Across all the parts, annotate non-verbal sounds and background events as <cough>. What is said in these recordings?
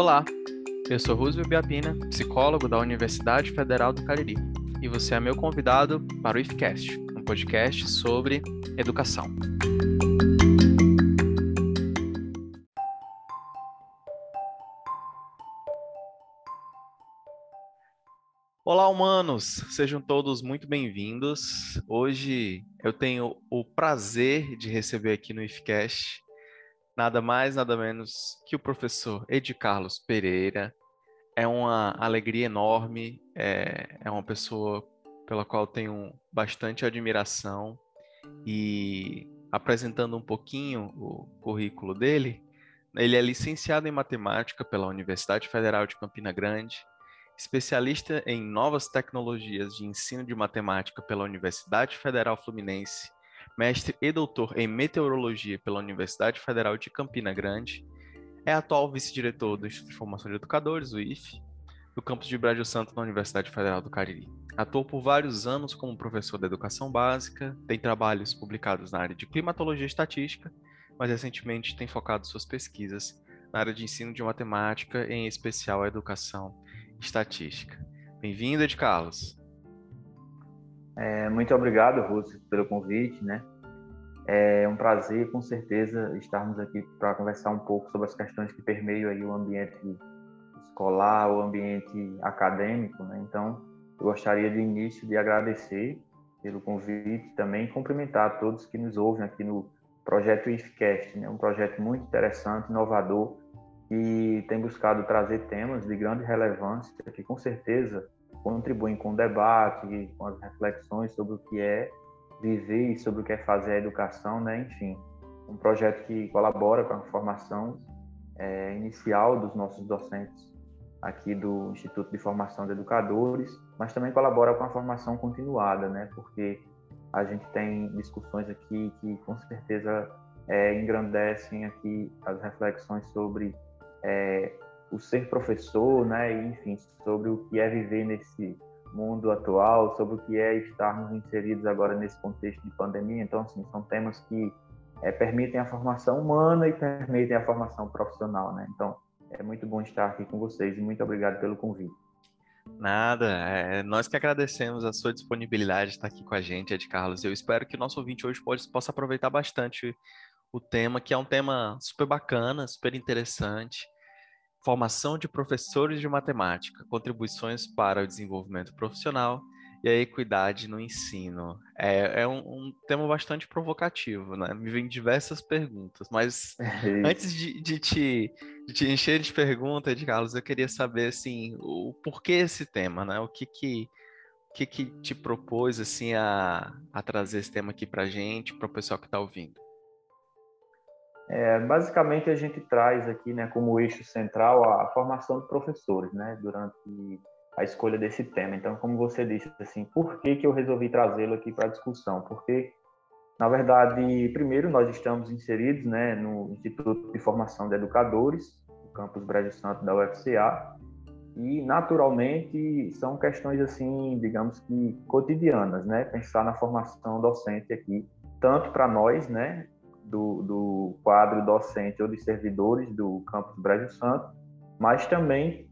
Olá, eu sou Roosevelt Biapina, psicólogo da Universidade Federal do Cariri, e você é meu convidado para o IFCast, um podcast sobre educação. Olá, humanos! Sejam todos muito bem-vindos. Hoje eu tenho o prazer de receber aqui no IFCast nada mais, nada menos que o professor Ed Carlos Pereira. É uma alegria enorme, é, é uma pessoa pela qual tenho bastante admiração e apresentando um pouquinho o currículo dele, ele é licenciado em matemática pela Universidade Federal de Campina Grande, especialista em novas tecnologias de ensino de matemática pela Universidade Federal Fluminense mestre e doutor em meteorologia pela Universidade Federal de Campina Grande, é atual vice-diretor do Instituto de Formação de Educadores, o IFE, do campus de Brasil Santo na Universidade Federal do Cariri. Atuou por vários anos como professor de educação básica, tem trabalhos publicados na área de climatologia e estatística, mas recentemente tem focado suas pesquisas na área de ensino de matemática, em especial a educação estatística. Bem-vindo, Ed Carlos. É, muito obrigado, Rússio, pelo convite, né? É um prazer, com certeza, estarmos aqui para conversar um pouco sobre as questões que permeiam aí o ambiente escolar, o ambiente acadêmico, né? Então, eu gostaria de início de agradecer pelo convite também cumprimentar todos que nos ouvem aqui no projeto IFCast, né? Um projeto muito interessante, inovador e tem buscado trazer temas de grande relevância que com certeza contribuem com o debate, com as reflexões sobre o que é viver e sobre o que é fazer a educação, né? Enfim, um projeto que colabora com a formação é, inicial dos nossos docentes aqui do Instituto de Formação de Educadores, mas também colabora com a formação continuada, né? Porque a gente tem discussões aqui que com certeza é, engrandecem aqui as reflexões sobre é, o ser professor, né, enfim, sobre o que é viver nesse mundo atual, sobre o que é estarmos inseridos agora nesse contexto de pandemia. Então, assim, são temas que é, permitem a formação humana e permitem a formação profissional, né? Então, é muito bom estar aqui com vocês e muito obrigado pelo convite. Nada, é, nós que agradecemos a sua disponibilidade de estar aqui com a gente, Ed Carlos. Eu espero que o nosso ouvinte hoje pode, possa aproveitar bastante o tema, que é um tema super bacana, super interessante formação de professores de matemática, contribuições para o desenvolvimento profissional e a equidade no ensino. É, é um, um, tema bastante provocativo, né? Me vem diversas perguntas, mas <laughs> antes de, de, te, de te encher de perguntas, de Carlos, eu queria saber assim o porquê esse tema, né? O que que o que, que te propôs assim a, a trazer esse tema aqui para gente, para o pessoal que está ouvindo? É, basicamente, a gente traz aqui né, como eixo central a formação de professores né, durante a escolha desse tema. Então, como você disse, assim, por que, que eu resolvi trazê-lo aqui para discussão? Porque, na verdade, primeiro, nós estamos inseridos né, no Instituto de Formação de Educadores, no campus Brasil Santo da UFCA, e, naturalmente, são questões, assim, digamos que cotidianas, né? Pensar na formação docente aqui, tanto para nós, né, do, do quadro docente ou de servidores do campus Brasil Santo, mas também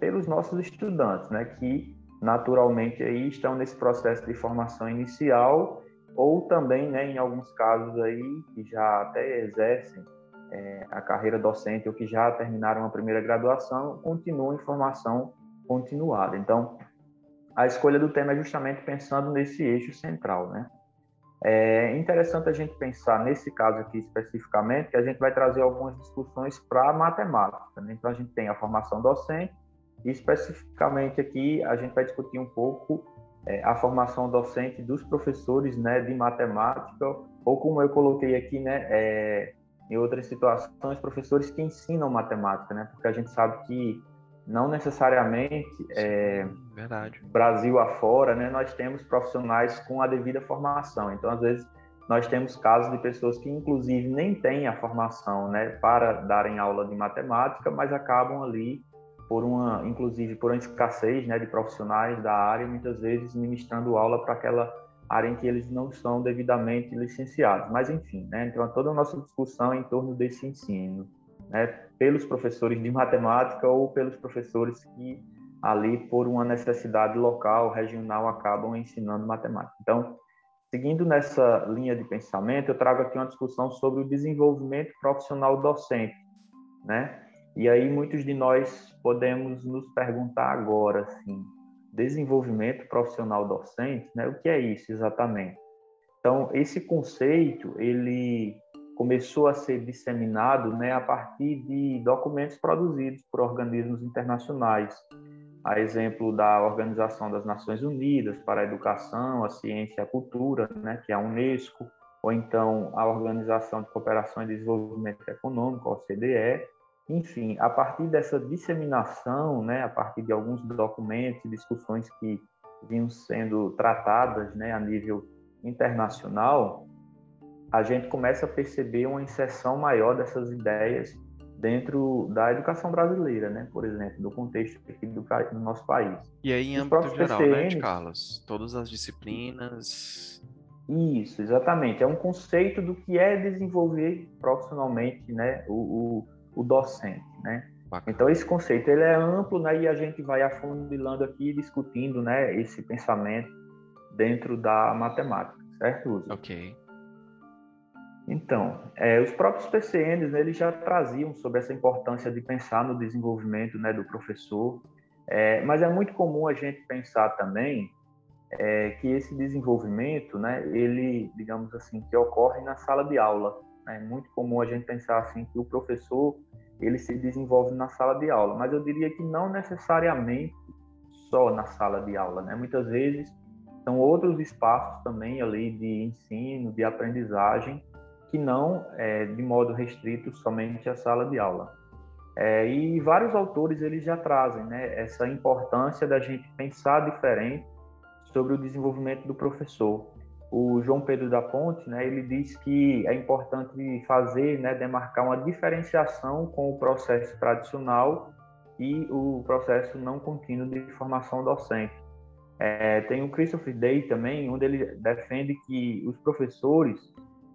pelos nossos estudantes, né, que naturalmente aí estão nesse processo de formação inicial ou também, né, em alguns casos aí que já até exercem é, a carreira docente ou que já terminaram a primeira graduação, continuam em formação continuada. Então, a escolha do tema é justamente pensando nesse eixo central, né? É interessante a gente pensar, nesse caso aqui especificamente, que a gente vai trazer algumas discussões para matemática. Né? Então, a gente tem a formação docente, e especificamente aqui a gente vai discutir um pouco é, a formação docente dos professores né, de matemática, ou como eu coloquei aqui, né, é, em outras situações, professores que ensinam matemática, né? porque a gente sabe que não necessariamente é, Verdade. Brasil afora, né, nós temos profissionais com a devida formação. Então, às vezes, nós temos casos de pessoas que, inclusive, nem têm a formação né, para darem aula de matemática, mas acabam ali por uma, inclusive, por uma escassez né, de profissionais da área, muitas vezes ministrando aula para aquela área em que eles não são devidamente licenciados. Mas, enfim, né, então toda a nossa discussão é em torno desse ensino. né, pelos professores de matemática ou pelos professores que ali por uma necessidade local, regional, acabam ensinando matemática. Então, seguindo nessa linha de pensamento, eu trago aqui uma discussão sobre o desenvolvimento profissional docente, né? E aí muitos de nós podemos nos perguntar agora, assim, desenvolvimento profissional docente, né? O que é isso exatamente? Então, esse conceito, ele começou a ser disseminado né, a partir de documentos produzidos por organismos internacionais, a exemplo da Organização das Nações Unidas para a Educação, a Ciência e a Cultura, né, que é a Unesco, ou então a Organização de Cooperação e Desenvolvimento Econômico, a OCDE. Enfim, a partir dessa disseminação, né, a partir de alguns documentos e discussões que vinham sendo tratadas né, a nível internacional, a gente começa a perceber uma inserção maior dessas ideias dentro da educação brasileira, né? Por exemplo, do contexto aqui do, do nosso país. E aí, em âmbito geral, PCNs, né, Carlos? Todas as disciplinas... Isso, exatamente. É um conceito do que é desenvolver profissionalmente né, o, o, o docente, né? Bacana. Então, esse conceito ele é amplo né, e a gente vai afundilando aqui, discutindo né, esse pensamento dentro da matemática, certo, Uso? Ok. Então, é, os próprios PCNs né, eles já traziam sobre essa importância de pensar no desenvolvimento né, do professor, é, mas é muito comum a gente pensar também é, que esse desenvolvimento, né, ele, digamos assim, que ocorre na sala de aula. Né? É muito comum a gente pensar assim que o professor ele se desenvolve na sala de aula, mas eu diria que não necessariamente só na sala de aula, né? Muitas vezes são outros espaços também ali de ensino, de aprendizagem que não é, de modo restrito somente à sala de aula. É, e vários autores eles já trazem né, essa importância da gente pensar diferente sobre o desenvolvimento do professor. O João Pedro da Ponte, né, ele diz que é importante fazer, né, demarcar uma diferenciação com o processo tradicional e o processo não contínuo de formação docente. É, tem o Christopher Day também, onde ele defende que os professores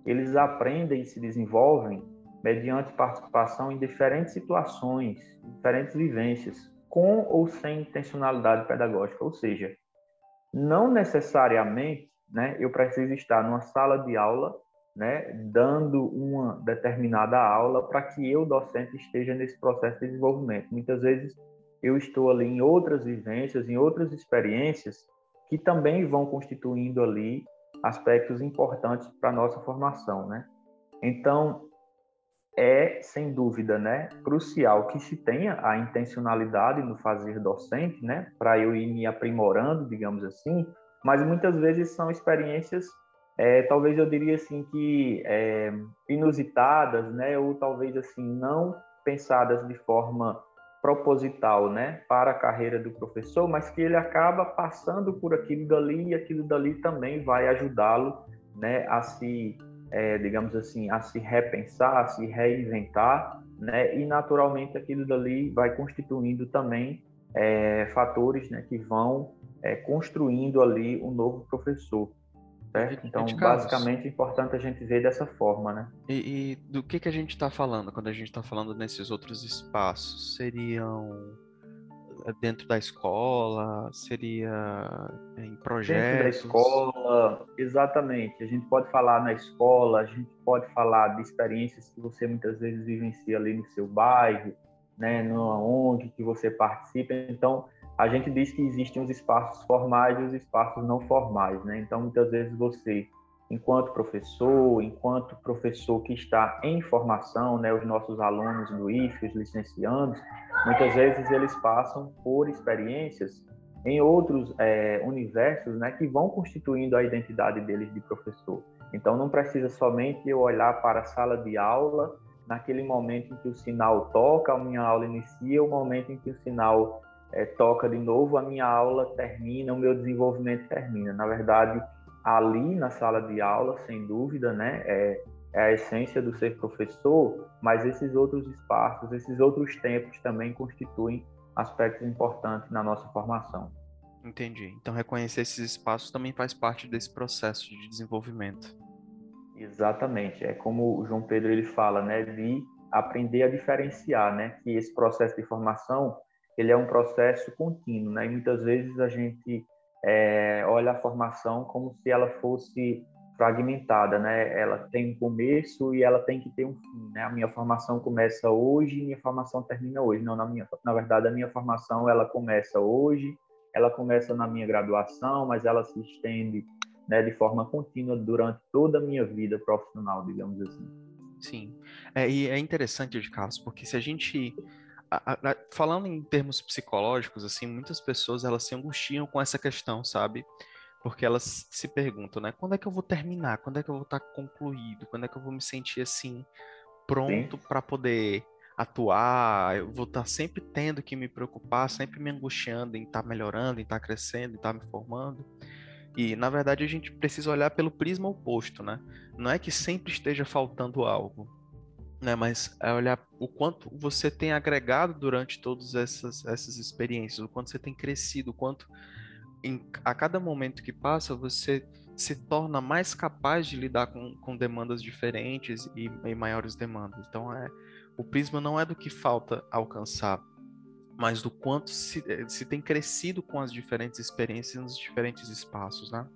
eles aprendem e se desenvolvem mediante participação em diferentes situações, diferentes vivências, com ou sem intencionalidade pedagógica, ou seja, não necessariamente, né, eu preciso estar numa sala de aula, né, dando uma determinada aula para que eu, docente, esteja nesse processo de desenvolvimento. Muitas vezes eu estou ali em outras vivências, em outras experiências que também vão constituindo ali aspectos importantes para a nossa formação, né? Então, é, sem dúvida, né, crucial que se tenha a intencionalidade no fazer docente, né, para eu ir me aprimorando, digamos assim, mas muitas vezes são experiências, é, talvez eu diria assim, que é, inusitadas, né, ou talvez assim, não pensadas de forma proposital, né, para a carreira do professor, mas que ele acaba passando por aquilo dali e aquilo dali também vai ajudá-lo, né, a se, é, digamos assim, a se repensar, a se reinventar, né, e naturalmente aquilo dali vai constituindo também é, fatores, né, que vão é, construindo ali um novo professor. Certo? Então, basicamente, é importante a gente ver dessa forma, né? E, e do que, que a gente está falando quando a gente está falando nesses outros espaços? Seriam eh, dentro da escola? Seria eh, em projetos? Dentro da escola, exatamente. A gente pode falar na escola, a gente pode falar de experiências que você muitas vezes vivencia ali no seu bairro, né, no onde que você participa. Então, a gente diz que existem os espaços formais e os espaços não formais, né? Então, muitas vezes você, enquanto professor, enquanto professor que está em formação, né, os nossos alunos do IF, os licenciados, muitas vezes eles passam por experiências em outros é, universos, né, que vão constituindo a identidade deles de professor. Então, não precisa somente eu olhar para a sala de aula naquele momento em que o sinal toca, a minha aula inicia, o momento em que o sinal é, toca de novo, a minha aula termina, o meu desenvolvimento termina. Na verdade, ali na sala de aula, sem dúvida, né, é, é a essência do ser professor, mas esses outros espaços, esses outros tempos também constituem aspectos importantes na nossa formação. Entendi. Então, reconhecer esses espaços também faz parte desse processo de desenvolvimento. Exatamente. É como o João Pedro ele fala, né, de aprender a diferenciar, né? Que esse processo de formação ele é um processo contínuo, né? E muitas vezes a gente é, olha a formação como se ela fosse fragmentada, né? Ela tem um começo e ela tem que ter um fim, né? A minha formação começa hoje minha formação termina hoje. Não, na minha, na verdade, a minha formação ela começa hoje, ela começa na minha graduação, mas ela se estende, né, de forma contínua durante toda a minha vida profissional, digamos assim. Sim, é, e é interessante, Carlos, porque se a gente a, a, falando em termos psicológicos, assim, muitas pessoas elas se angustiam com essa questão, sabe? Porque elas se perguntam, né? Quando é que eu vou terminar? Quando é que eu vou estar concluído? Quando é que eu vou me sentir assim pronto para poder atuar? Eu vou estar sempre tendo que me preocupar, sempre me angustiando em estar melhorando, em estar crescendo, em estar me formando. E na verdade a gente precisa olhar pelo prisma oposto, né? Não é que sempre esteja faltando algo, né? Mas é olhar o quanto você tem agregado durante todas essas, essas experiências, o quanto você tem crescido, o quanto em, a cada momento que passa você se torna mais capaz de lidar com, com demandas diferentes e, e maiores demandas. Então é o prisma não é do que falta alcançar, mas do quanto se, eh, se tem crescido com as diferentes experiências nos diferentes espaços, né?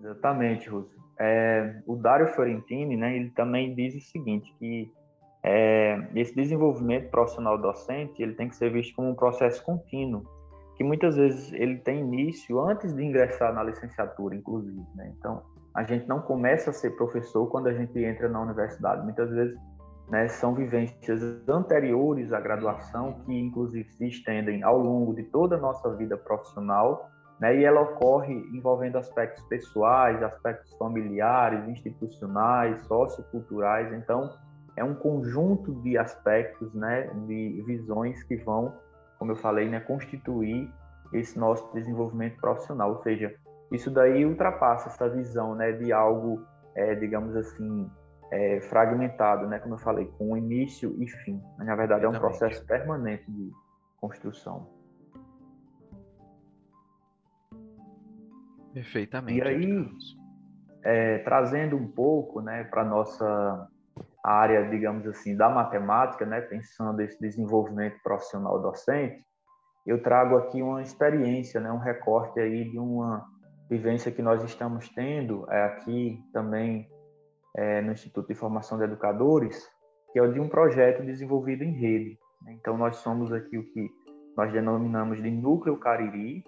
Exatamente, Russo. É, o Dario Fiorentini, né, ele também diz o seguinte, que é, esse desenvolvimento profissional docente, ele tem que ser visto como um processo contínuo, que muitas vezes ele tem início antes de ingressar na licenciatura, inclusive. Né? Então, a gente não começa a ser professor quando a gente entra na universidade. Muitas vezes né, são vivências anteriores à graduação que, inclusive, se estendem ao longo de toda a nossa vida profissional né? E ela ocorre envolvendo aspectos pessoais, aspectos familiares, institucionais, socioculturais. Então, é um conjunto de aspectos, né, de visões que vão, como eu falei, né, constituir esse nosso desenvolvimento profissional. Ou seja, isso daí ultrapassa essa visão, né, de algo, é, digamos assim, é, fragmentado, né, como eu falei, com início e fim. Na verdade, é um processo permanente de construção. Perfeitamente. E aí, é, trazendo um pouco né, para a nossa área, digamos assim, da matemática, né, pensando esse desenvolvimento profissional docente, eu trago aqui uma experiência, né, um recorte aí de uma vivência que nós estamos tendo é, aqui também é, no Instituto de Formação de Educadores, que é o de um projeto desenvolvido em rede. Então, nós somos aqui o que nós denominamos de Núcleo Cariri,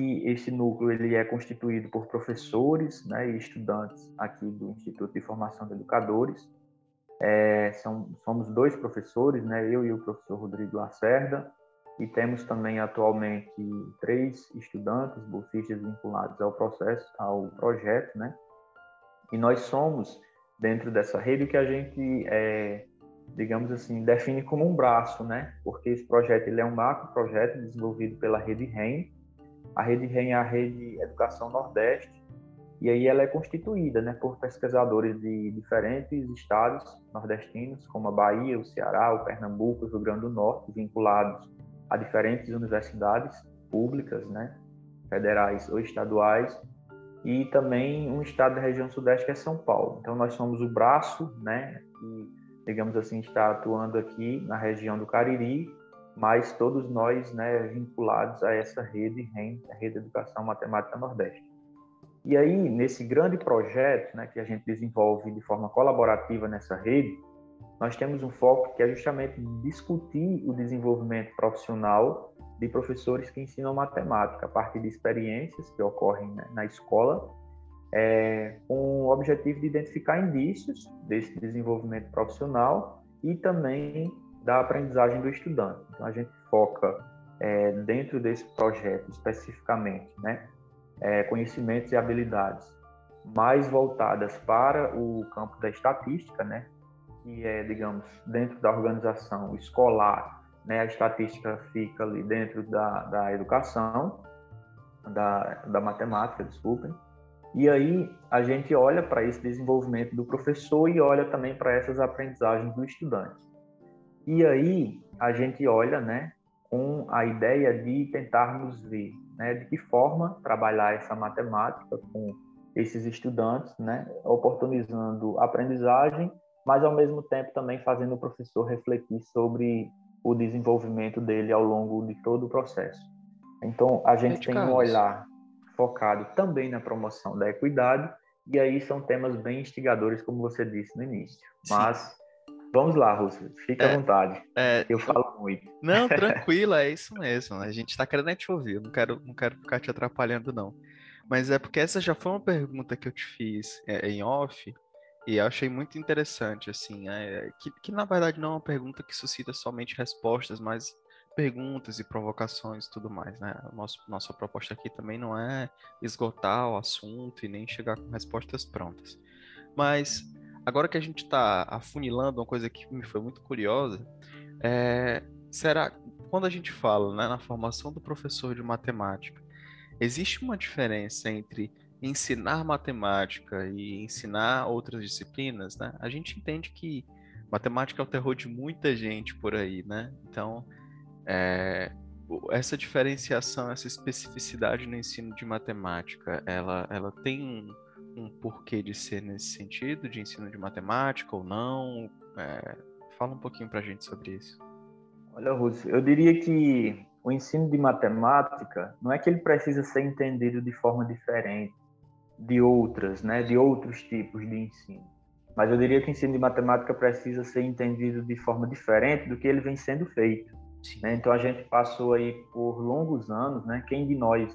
que esse núcleo ele é constituído por professores né, e estudantes aqui do Instituto de Formação de Educadores. É, são, somos dois professores, né, eu e o professor Rodrigo Lacerda, e temos também atualmente três estudantes bolsistas vinculados ao processo, ao projeto, né? E nós somos dentro dessa rede que a gente, é, digamos assim, define como um braço, né? Porque esse projeto ele é um macro projeto desenvolvido pela rede REM, a rede REM é a Rede Educação Nordeste, e aí ela é constituída né, por pesquisadores de diferentes estados nordestinos, como a Bahia, o Ceará, o Pernambuco, o Rio Grande do Norte, vinculados a diferentes universidades públicas, né, federais ou estaduais, e também um estado da região sudeste que é São Paulo. Então nós somos o braço, né, que digamos assim está atuando aqui na região do Cariri mas todos nós né, vinculados a essa rede REM, a Rede de Educação Matemática Nordeste. E aí, nesse grande projeto né, que a gente desenvolve de forma colaborativa nessa rede, nós temos um foco que é justamente discutir o desenvolvimento profissional de professores que ensinam matemática a partir de experiências que ocorrem né, na escola, é, com o objetivo de identificar indícios desse desenvolvimento profissional e também da aprendizagem do estudante. Então, a gente foca é, dentro desse projeto especificamente, né, é, conhecimentos e habilidades mais voltadas para o campo da estatística, né, que é, digamos, dentro da organização escolar, né, a estatística fica ali dentro da, da educação, da, da matemática, desculpem, e aí a gente olha para esse desenvolvimento do professor e olha também para essas aprendizagens do estudante. E aí a gente olha, né, com a ideia de tentarmos ver, né, de que forma trabalhar essa matemática com esses estudantes, né, oportunizando aprendizagem mas ao mesmo tempo também fazendo o professor refletir sobre o desenvolvimento dele ao longo de todo o processo. Então, a gente tem um olhar focado também na promoção da equidade, e aí são temas bem instigadores, como você disse no início. Sim. Vamos lá, Russo, fique é, à vontade. É, eu falo muito. Não, <laughs> tranquilo, é isso mesmo. A gente está querendo te ouvir, não quero, não quero ficar te atrapalhando, não. Mas é porque essa já foi uma pergunta que eu te fiz é, em off, e eu achei muito interessante, assim, é, que, que na verdade não é uma pergunta que suscita somente respostas, mas perguntas e provocações e tudo mais, né? Nosso, nossa proposta aqui também não é esgotar o assunto e nem chegar com respostas prontas. Mas agora que a gente está afunilando uma coisa que me foi muito curiosa, é, será quando a gente fala né, na formação do professor de matemática, existe uma diferença entre ensinar matemática e ensinar outras disciplinas, né? A gente entende que matemática é o terror de muita gente por aí, né? Então, é, essa diferenciação, essa especificidade no ensino de matemática, ela, ela tem um, um porquê de ser nesse sentido, de ensino de matemática ou não? É, fala um pouquinho para a gente sobre isso. Olha, Rússio, eu diria que o ensino de matemática não é que ele precisa ser entendido de forma diferente de outras, né, de outros tipos de ensino. Mas eu diria que o ensino de matemática precisa ser entendido de forma diferente do que ele vem sendo feito. Né? Então a gente passou aí por longos anos, né? Quem de nós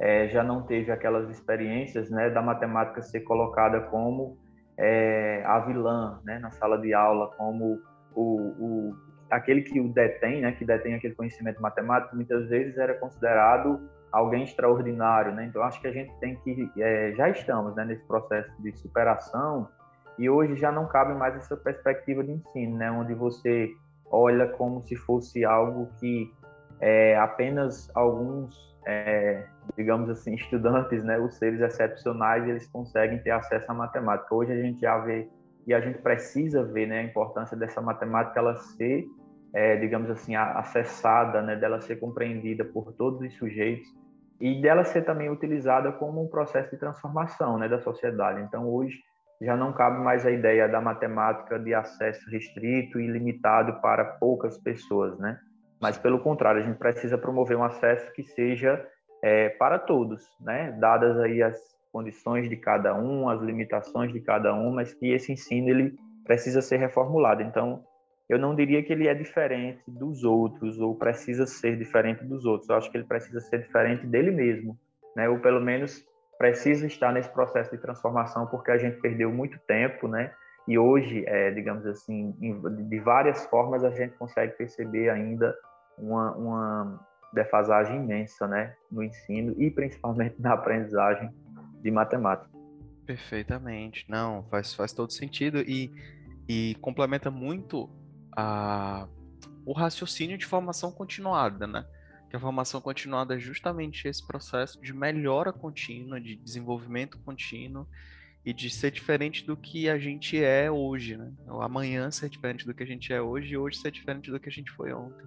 é, já não teve aquelas experiências, né, da matemática ser colocada como é, a vilã, né, na sala de aula, como o, o aquele que o detém, né, que detém aquele conhecimento matemático, muitas vezes era considerado alguém extraordinário, né? Então acho que a gente tem que é, já estamos né, nesse processo de superação e hoje já não cabe mais essa perspectiva de ensino, né? Onde você olha como se fosse algo que é, apenas alguns, é, digamos assim, estudantes, né, os seres excepcionais, eles conseguem ter acesso à matemática. Hoje a gente já vê e a gente precisa ver, né, a importância dessa matemática ela ser, é, digamos assim, acessada, né, dela ser compreendida por todos os sujeitos e dela ser também utilizada como um processo de transformação né, da sociedade. Então, hoje, já não cabe mais a ideia da matemática de acesso restrito e limitado para poucas pessoas, né? Mas, pelo contrário, a gente precisa promover um acesso que seja é, para todos, né? Dadas aí as condições de cada um, as limitações de cada um, mas que esse ensino ele precisa ser reformulado. Então, eu não diria que ele é diferente dos outros ou precisa ser diferente dos outros. Eu acho que ele precisa ser diferente dele mesmo, né? Ou pelo menos precisa estar nesse processo de transformação porque a gente perdeu muito tempo, né? E hoje, é, digamos assim, de várias formas a gente consegue perceber ainda uma, uma defasagem imensa, né, no ensino e principalmente na aprendizagem de matemática. Perfeitamente, não, faz, faz todo sentido e, e complementa muito a, o raciocínio de formação continuada, né? Que a formação continuada é justamente esse processo de melhora contínua, de desenvolvimento contínuo e de ser diferente do que a gente é hoje, né? Ou amanhã ser diferente do que a gente é hoje e hoje ser diferente do que a gente foi ontem.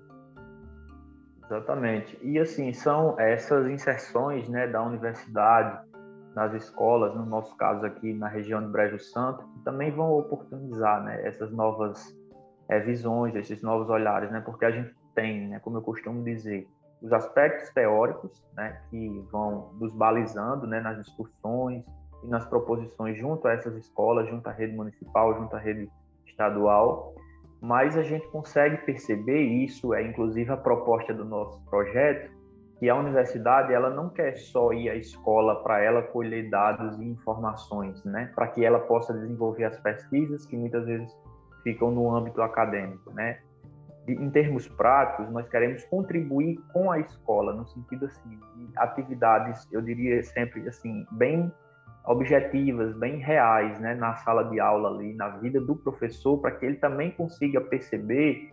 Exatamente. E assim, são essas inserções né, da universidade nas escolas, no nosso caso aqui na região de Brejo Santo, que também vão oportunizar né, essas novas é, visões, esses novos olhares, né? Porque a gente tem, né, como eu costumo dizer, os aspectos teóricos, né, que vão nos balizando, né, nas discussões e nas proposições junto a essas escolas, junto à rede municipal, junto à rede estadual, mas a gente consegue perceber isso é inclusive a proposta do nosso projeto que a universidade ela não quer só ir à escola para ela colher dados e informações, né, para que ela possa desenvolver as pesquisas que muitas vezes ficam no âmbito acadêmico, né? Em termos práticos, nós queremos contribuir com a escola no sentido assim de atividades, eu diria sempre assim, bem objetivas, bem reais, né, na sala de aula ali, na vida do professor, para que ele também consiga perceber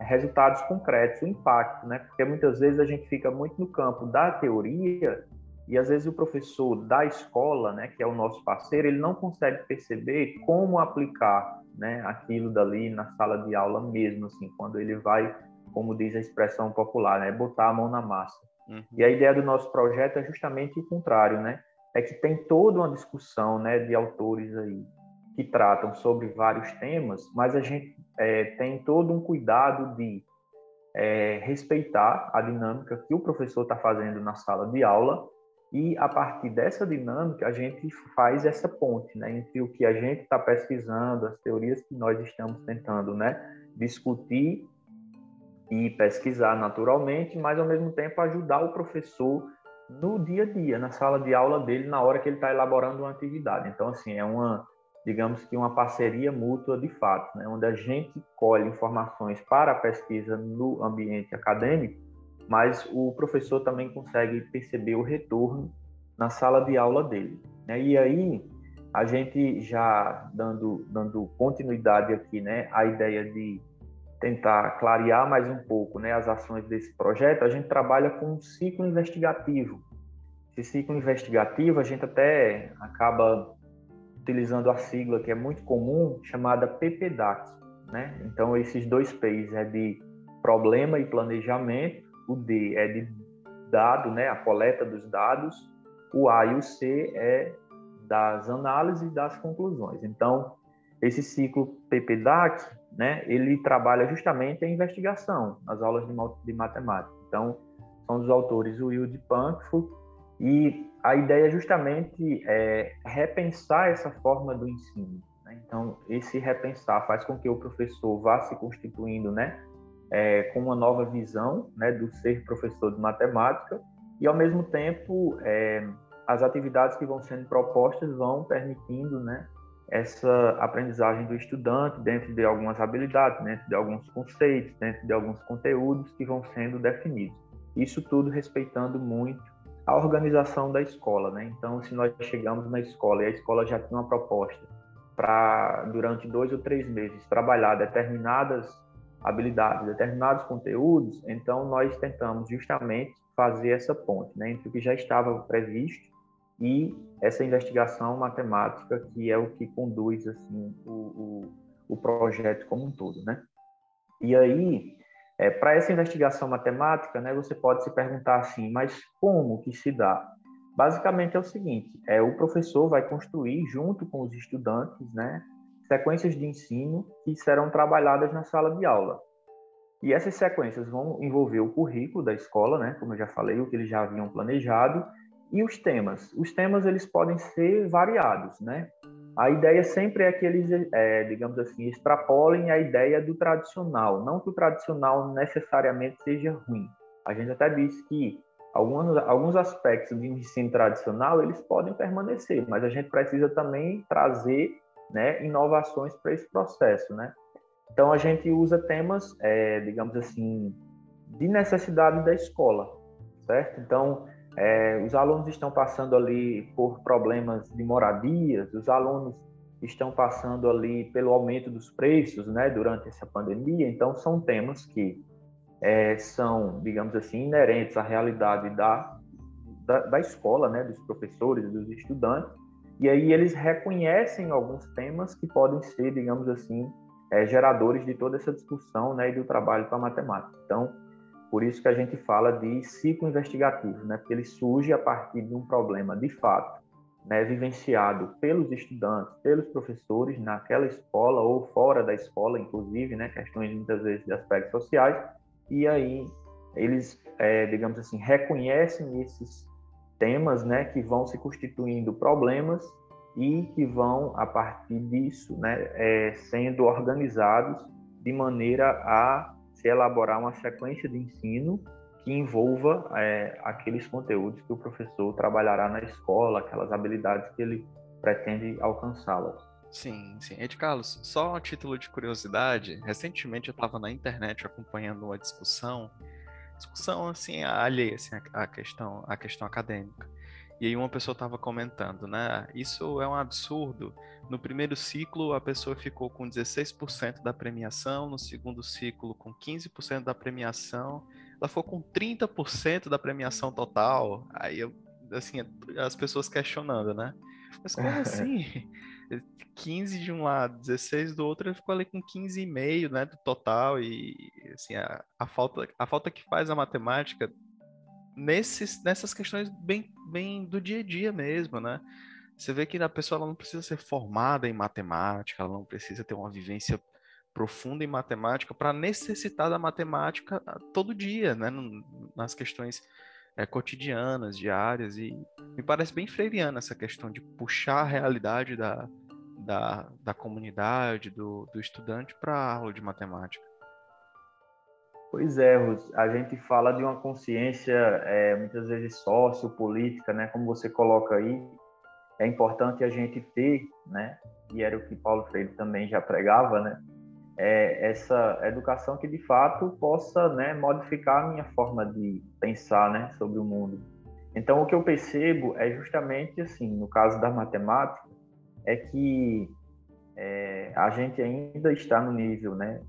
resultados concretos, o impacto, né? Porque muitas vezes a gente fica muito no campo da teoria e às vezes o professor da escola, né, que é o nosso parceiro, ele não consegue perceber como aplicar né, aquilo dali na sala de aula mesmo, assim, quando ele vai, como diz a expressão popular, né, botar a mão na massa. Uhum. E a ideia do nosso projeto é justamente o contrário, né? É que tem toda uma discussão, né, de autores aí que tratam sobre vários temas, mas a gente é, tem todo um cuidado de é, respeitar a dinâmica que o professor está fazendo na sala de aula e a partir dessa dinâmica a gente faz essa ponte né, entre o que a gente está pesquisando, as teorias que nós estamos tentando né, discutir e pesquisar naturalmente, mas ao mesmo tempo ajudar o professor no dia a dia, na sala de aula dele, na hora que ele está elaborando uma atividade. Então, assim, é uma, digamos que uma parceria mútua de fato, né? onde a gente colhe informações para a pesquisa no ambiente acadêmico, mas o professor também consegue perceber o retorno na sala de aula dele. Né? E aí, a gente já dando, dando continuidade aqui, né, a ideia de tentar clarear mais um pouco né, as ações desse projeto, a gente trabalha com um ciclo investigativo. Esse ciclo investigativo, a gente até acaba utilizando a sigla que é muito comum, chamada PPDAC. Né? Então, esses dois P's é de problema e planejamento, o D é de dado, né, a coleta dos dados, o A e o C é das análises e das conclusões. Então, esse ciclo PPDAC, né, ele trabalha justamente a investigação nas aulas de, matemática. Então, são dos autores Will de Pankford e a ideia justamente é repensar essa forma do ensino. Né? Então, esse repensar faz com que o professor vá se constituindo, né, é, com uma nova visão, né, do ser professor de matemática e, ao mesmo tempo, é, as atividades que vão sendo propostas vão permitindo, né, essa aprendizagem do estudante dentro de algumas habilidades, dentro de alguns conceitos, dentro de alguns conteúdos que vão sendo definidos. Isso tudo respeitando muito a organização da escola, né? Então, se nós chegamos na escola e a escola já tem uma proposta para durante dois ou três meses trabalhar determinadas habilidades, determinados conteúdos, então nós tentamos justamente fazer essa ponte, né, entre o que já estava previsto e essa investigação matemática que é o que conduz assim o, o, o projeto como um todo, né? E aí, é, para essa investigação matemática, né, você pode se perguntar assim, mas como que se dá? Basicamente é o seguinte: é o professor vai construir junto com os estudantes, né, sequências de ensino que serão trabalhadas na sala de aula. E essas sequências vão envolver o currículo da escola, né, como eu já falei, o que eles já haviam planejado, e os temas? Os temas eles podem ser variados, né? A ideia sempre é que eles, é, digamos assim, extrapolem a ideia do tradicional. Não que o tradicional necessariamente seja ruim. A gente até disse que alguns, alguns aspectos do ensino tradicional eles podem permanecer, mas a gente precisa também trazer né, inovações para esse processo, né? Então a gente usa temas, é, digamos assim, de necessidade da escola, certo? Então é, os alunos estão passando ali por problemas de moradias, os alunos estão passando ali pelo aumento dos preços, né, durante essa pandemia. Então, são temas que é, são, digamos assim, inerentes à realidade da, da, da escola, né, dos professores, dos estudantes. E aí eles reconhecem alguns temas que podem ser, digamos assim, é, geradores de toda essa discussão, né, e do trabalho com a matemática. Então, por isso que a gente fala de ciclo investigativo, né? porque ele surge a partir de um problema de fato, né? vivenciado pelos estudantes, pelos professores naquela escola ou fora da escola, inclusive, né? questões muitas vezes de aspectos sociais, e aí eles, é, digamos assim, reconhecem esses temas né? que vão se constituindo problemas e que vão, a partir disso, né? É, sendo organizados de maneira a se elaborar uma sequência de ensino que envolva é, aqueles conteúdos que o professor trabalhará na escola, aquelas habilidades que ele pretende alcançá-las. Sim, sim. Ed Carlos, só a título de curiosidade, recentemente eu estava na internet acompanhando uma discussão, discussão assim alheia assim, questão, à questão acadêmica. E aí uma pessoa estava comentando, né? Isso é um absurdo. No primeiro ciclo, a pessoa ficou com 16% da premiação, no segundo ciclo, com 15% da premiação, ela ficou com 30% da premiação total. Aí, eu, assim, as pessoas questionando, né? Mas como <laughs> assim? 15 de um lado, 16 do outro, ele ficou ali com 15,5, né, do total, e assim, a, a, falta, a falta que faz a matemática nesses, nessas questões bem, bem do dia a dia mesmo, né? você vê que a pessoa ela não precisa ser formada em matemática, ela não precisa ter uma vivência profunda em matemática para necessitar da matemática ah, todo dia, né? nas questões é, cotidianas, diárias, e me parece bem freiriana essa questão de puxar a realidade da, da, da comunidade, do, do estudante para a aula de matemática. Pois é, a gente fala de uma consciência é, muitas vezes sociopolítica, né? Como você coloca aí, é importante a gente ter, né? E era o que Paulo Freire também já pregava, né? É essa educação que de fato possa, né, modificar a minha forma de pensar, né, sobre o mundo. Então, o que eu percebo é justamente assim, no caso da matemática, é que é, a gente ainda está no nível, né,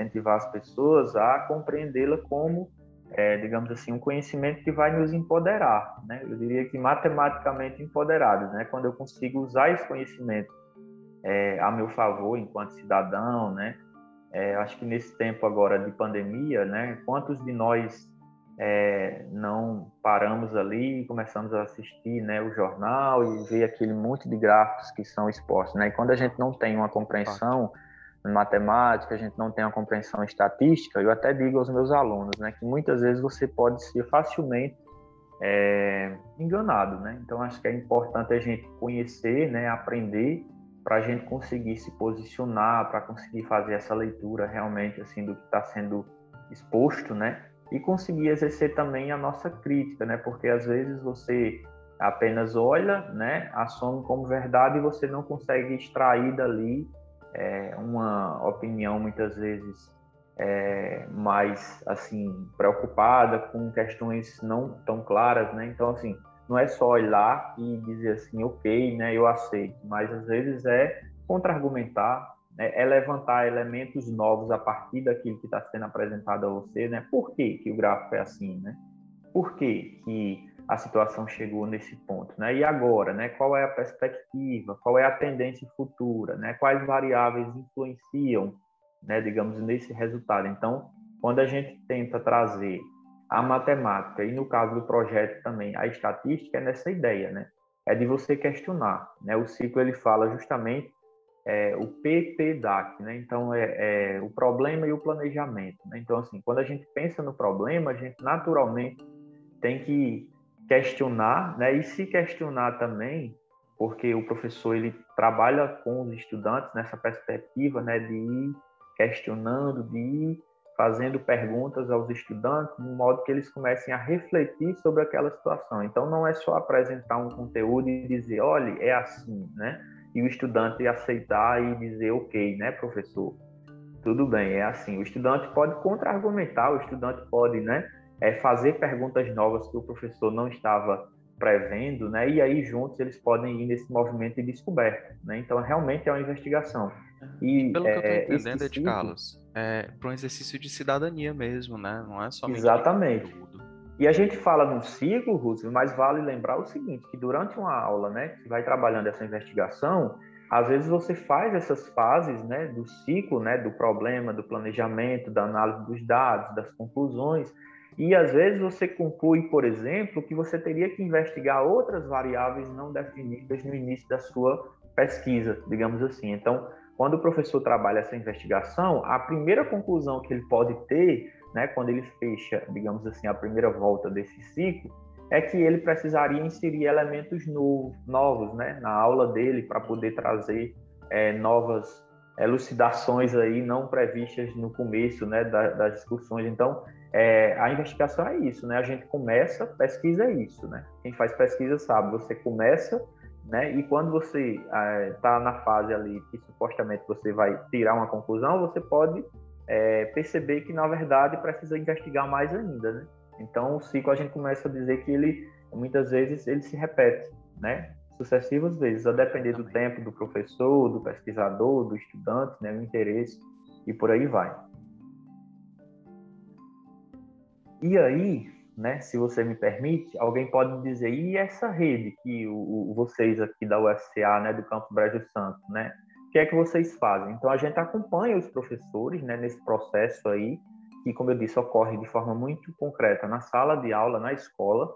incentivar as pessoas a compreendê-la como é, digamos assim, um conhecimento que vai nos empoderar, né? Eu diria que matematicamente empoderados, né? Quando eu consigo usar esse conhecimento é, a meu favor enquanto cidadão, né? É, acho que nesse tempo agora de pandemia, né? Quantos de nós é, não paramos ali e começamos a assistir, né? O jornal e ver aquele monte de gráficos que são expostos, né? E quando a gente não tem uma compreensão matemática, a gente não tem uma compreensão estatística, eu até digo aos meus alunos, né, que muitas vezes você pode ser facilmente é, enganado, né? Então acho que é importante a gente conhecer, né, aprender para a gente conseguir se posicionar, para conseguir fazer essa leitura realmente assim do que está sendo exposto, né? E conseguir exercer também a nossa crítica, né? Porque às vezes você apenas olha, né, assume como verdade e você não consegue extrair dali é, uma opinião muitas vezes é, mais assim preocupada com questões não tão claras, né? Então assim não é só olhar e dizer assim ok, né? Eu aceito, mas às vezes é contra-argumentar, né, é levantar elementos novos a partir daquilo que está sendo apresentado a você, né? Por que, que o gráfico é assim, né? Por que, que a situação chegou nesse ponto, né? E agora, né? Qual é a perspectiva? Qual é a tendência futura? Né? Quais variáveis influenciam, né? Digamos nesse resultado. Então, quando a gente tenta trazer a matemática e no caso do projeto também a estatística é nessa ideia, né? É de você questionar, né? O ciclo ele fala justamente é, o PPDAC, né? Então é, é o problema e o planejamento. Né? Então assim, quando a gente pensa no problema, a gente naturalmente tem que questionar, né? E se questionar também, porque o professor ele trabalha com os estudantes nessa perspectiva, né, de ir questionando, de ir fazendo perguntas aos estudantes, de modo que eles comecem a refletir sobre aquela situação. Então, não é só apresentar um conteúdo e dizer, olha, é assim, né? E o estudante aceitar e dizer, ok, né, professor? Tudo bem, é assim. O estudante pode contra-argumentar, o estudante pode, né, é, fazer perguntas novas que o professor não estava prevendo, né? E aí juntos eles podem ir nesse movimento de descoberta, né? Então realmente é uma investigação. E pelo é, que eu estou entendendo, Ed Carlos, é para um exercício de cidadania mesmo, né? Não é somente exatamente. E a gente fala num ciclo, Russo, mas vale lembrar o seguinte, que durante uma aula, né, que vai trabalhando essa investigação, às vezes você faz essas fases, né, do ciclo, né, do problema, do planejamento, da análise dos dados, das conclusões, e às vezes você conclui, por exemplo, que você teria que investigar outras variáveis não definidas no início da sua pesquisa, digamos assim. Então, quando o professor trabalha essa investigação, a primeira conclusão que ele pode ter, né, quando ele fecha, digamos assim, a primeira volta desse ciclo, é que ele precisaria inserir elementos novos, né, na aula dele para poder trazer é, novas elucidações aí não previstas no começo, né, das discussões. Então, é, a investigação é isso, né? A gente começa, pesquisa é isso, né? Quem faz pesquisa sabe, você começa, né? E quando você está é, na fase ali que supostamente você vai tirar uma conclusão, você pode é, perceber que na verdade precisa investigar mais ainda, né? Então o ciclo a gente começa a dizer que ele muitas vezes ele se repete, né? Sucessivas vezes, a depender do tempo do professor, do pesquisador, do estudante, né? O interesse e por aí vai. E aí, né, se você me permite, alguém pode dizer, e essa rede que o, o, vocês aqui da UFCA, né, do Campo Brejo Santo, né, o que é que vocês fazem? Então, a gente acompanha os professores né, nesse processo aí, que, como eu disse, ocorre de forma muito concreta na sala de aula, na escola,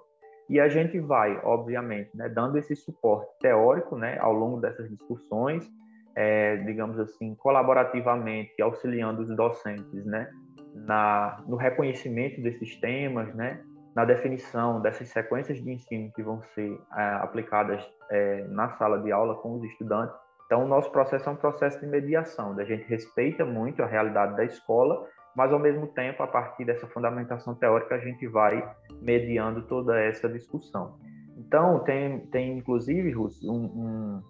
E a gente vai, obviamente, né, dando esse suporte teórico né, ao longo dessas discussões, é, digamos assim, colaborativamente, auxiliando os docentes né, na, no reconhecimento desses temas, né, na definição dessas sequências de ensino que vão ser é, aplicadas é, na sala de aula com os estudantes. Então, o nosso processo é um processo de mediação, a gente respeita muito a realidade da escola, mas ao mesmo tempo, a partir dessa fundamentação teórica, a gente vai mediando toda essa discussão. Então, tem, tem inclusive, Russo, um, um,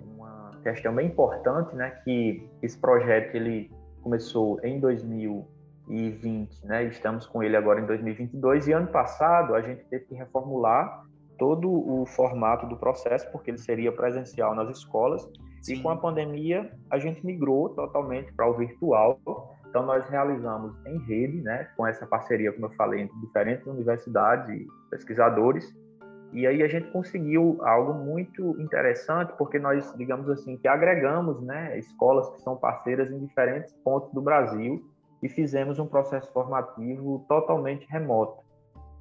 uma questão bem importante, né, que esse projeto ele começou em 2020, né, estamos com ele agora em 2022, e ano passado a gente teve que reformular todo o formato do processo, porque ele seria presencial nas escolas, Sim. e com a pandemia a gente migrou totalmente para o virtual, então, nós realizamos em rede, né, com essa parceria, como eu falei, entre diferentes universidades e pesquisadores, e aí a gente conseguiu algo muito interessante, porque nós, digamos assim, que agregamos né, escolas que são parceiras em diferentes pontos do Brasil e fizemos um processo formativo totalmente remoto,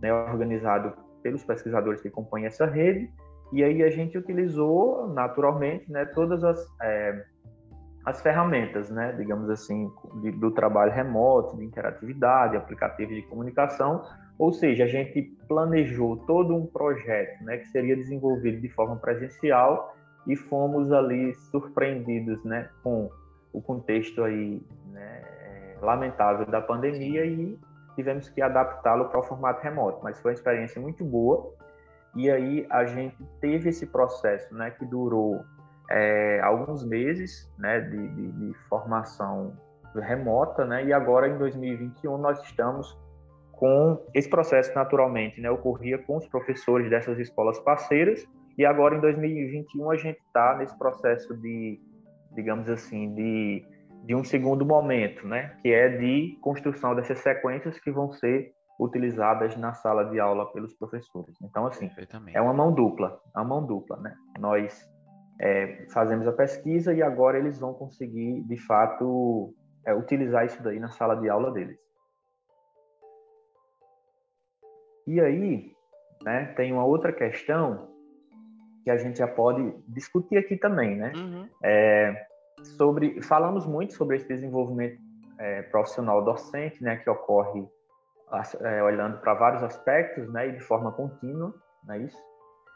né, organizado pelos pesquisadores que compõem essa rede, e aí a gente utilizou naturalmente né, todas as é, as ferramentas, né, digamos assim, de, do trabalho remoto, de interatividade, aplicativo de comunicação, ou seja, a gente planejou todo um projeto, né, que seria desenvolvido de forma presencial e fomos ali surpreendidos, né, com o contexto aí, né, lamentável da pandemia e tivemos que adaptá-lo para o formato remoto, mas foi uma experiência muito boa. E aí a gente teve esse processo, né, que durou é, alguns meses né, de, de, de, formação remota, né, e agora em 2021 nós estamos com esse processo naturalmente, né, ocorria com os professores dessas escolas parceiras, e agora em 2021 a gente está nesse processo de, digamos assim, de, de um segundo momento, né, que é de construção dessas sequências que vão ser utilizadas na sala de aula pelos professores. Então, assim, é uma mão dupla, uma mão dupla, né? Nós é, fazemos a pesquisa e agora eles vão conseguir, de fato, é, utilizar isso daí na sala de aula deles. E aí, né, tem uma outra questão que a gente já pode discutir aqui também, né? Uhum. É, sobre, falamos muito sobre esse desenvolvimento é, profissional docente, né, que ocorre é, olhando para vários aspectos, né, e de forma contínua, não é isso?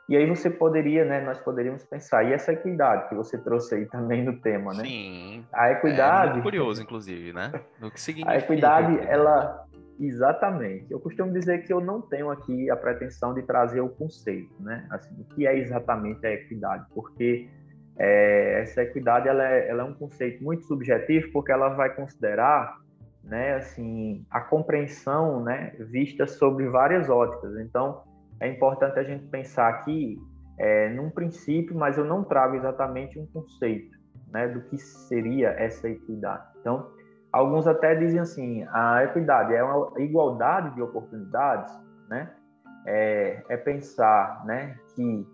E aí você poderia, né, nós poderíamos pensar, e essa equidade que você trouxe aí também no tema, né? Sim. A equidade... É curioso, inclusive, né? O que <laughs> significa... A equidade, ela... Exatamente. Eu costumo dizer que eu não tenho aqui a pretensão de trazer o conceito, né? Assim, o que é exatamente a equidade? Porque é, essa equidade, ela é, ela é um conceito muito subjetivo, porque ela vai considerar né, assim, a compreensão né, vista sobre várias óticas. Então, é importante a gente pensar aqui é, num princípio, mas eu não trago exatamente um conceito né, do que seria essa equidade. Então, alguns até dizem assim, a equidade é uma igualdade de oportunidades, né? É, é pensar, né, que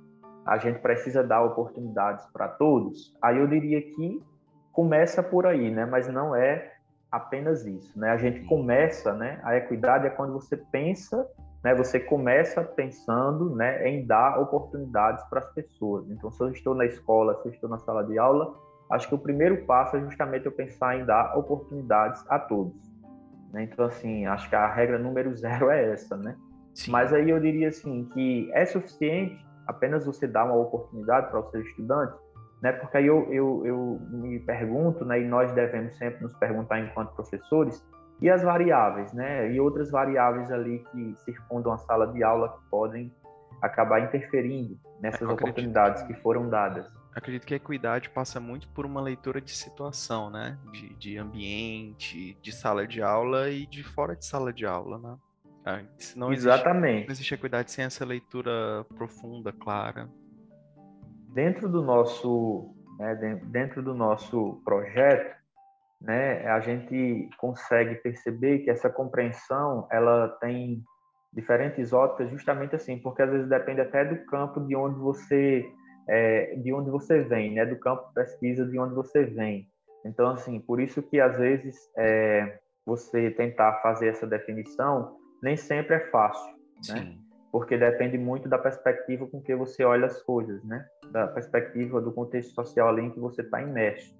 a gente precisa dar oportunidades para todos. Aí eu diria que começa por aí, né? Mas não é apenas isso, né? A gente começa, né? A equidade é quando você pensa né, você começa pensando né, em dar oportunidades para as pessoas. Então, se eu estou na escola, se eu estou na sala de aula, acho que o primeiro passo é justamente eu pensar em dar oportunidades a todos. Né? Então, assim, acho que a regra número <laughs> zero é essa, né? Sim. Mas aí eu diria assim que é suficiente apenas você dar uma oportunidade para o seu estudante, né? Porque aí eu, eu, eu me pergunto, né? E nós devemos sempre nos perguntar enquanto professores, e as variáveis, né? E outras variáveis ali que circundam a sala de aula que podem acabar interferindo nessas oportunidades que, que foram dadas. Acredito que a equidade passa muito por uma leitura de situação, né? De, de ambiente, de sala de aula e de fora de sala de aula, né? Ah, não Exatamente. Existe, não existe equidade sem essa leitura profunda, clara. Dentro do nosso, né, dentro do nosso projeto, né, a gente consegue perceber que essa compreensão ela tem diferentes óticas justamente assim, porque às vezes depende até do campo de onde você é, de onde você vem, né, do campo de pesquisa de onde você vem. Então assim, por isso que às vezes é, você tentar fazer essa definição nem sempre é fácil, né? porque depende muito da perspectiva com que você olha as coisas, né? Da perspectiva do contexto social ali em que você está imerso.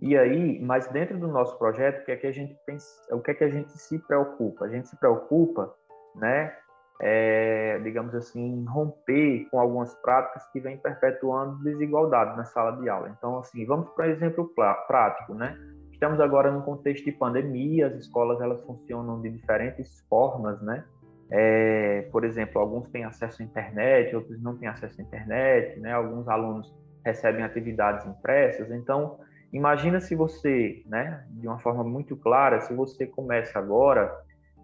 E aí, mas dentro do nosso projeto, o que é que a gente pensa, o que é que a gente se preocupa? A gente se preocupa, né? É, digamos assim, romper com algumas práticas que vêm perpetuando desigualdade na sala de aula. Então, assim, vamos para um exemplo prático, né? Estamos agora num contexto de pandemia, as escolas elas funcionam de diferentes formas, né? É, por exemplo, alguns têm acesso à internet, outros não têm acesso à internet, né? Alguns alunos recebem atividades impressas. Então, imagina se você, né, de uma forma muito clara, se você começa agora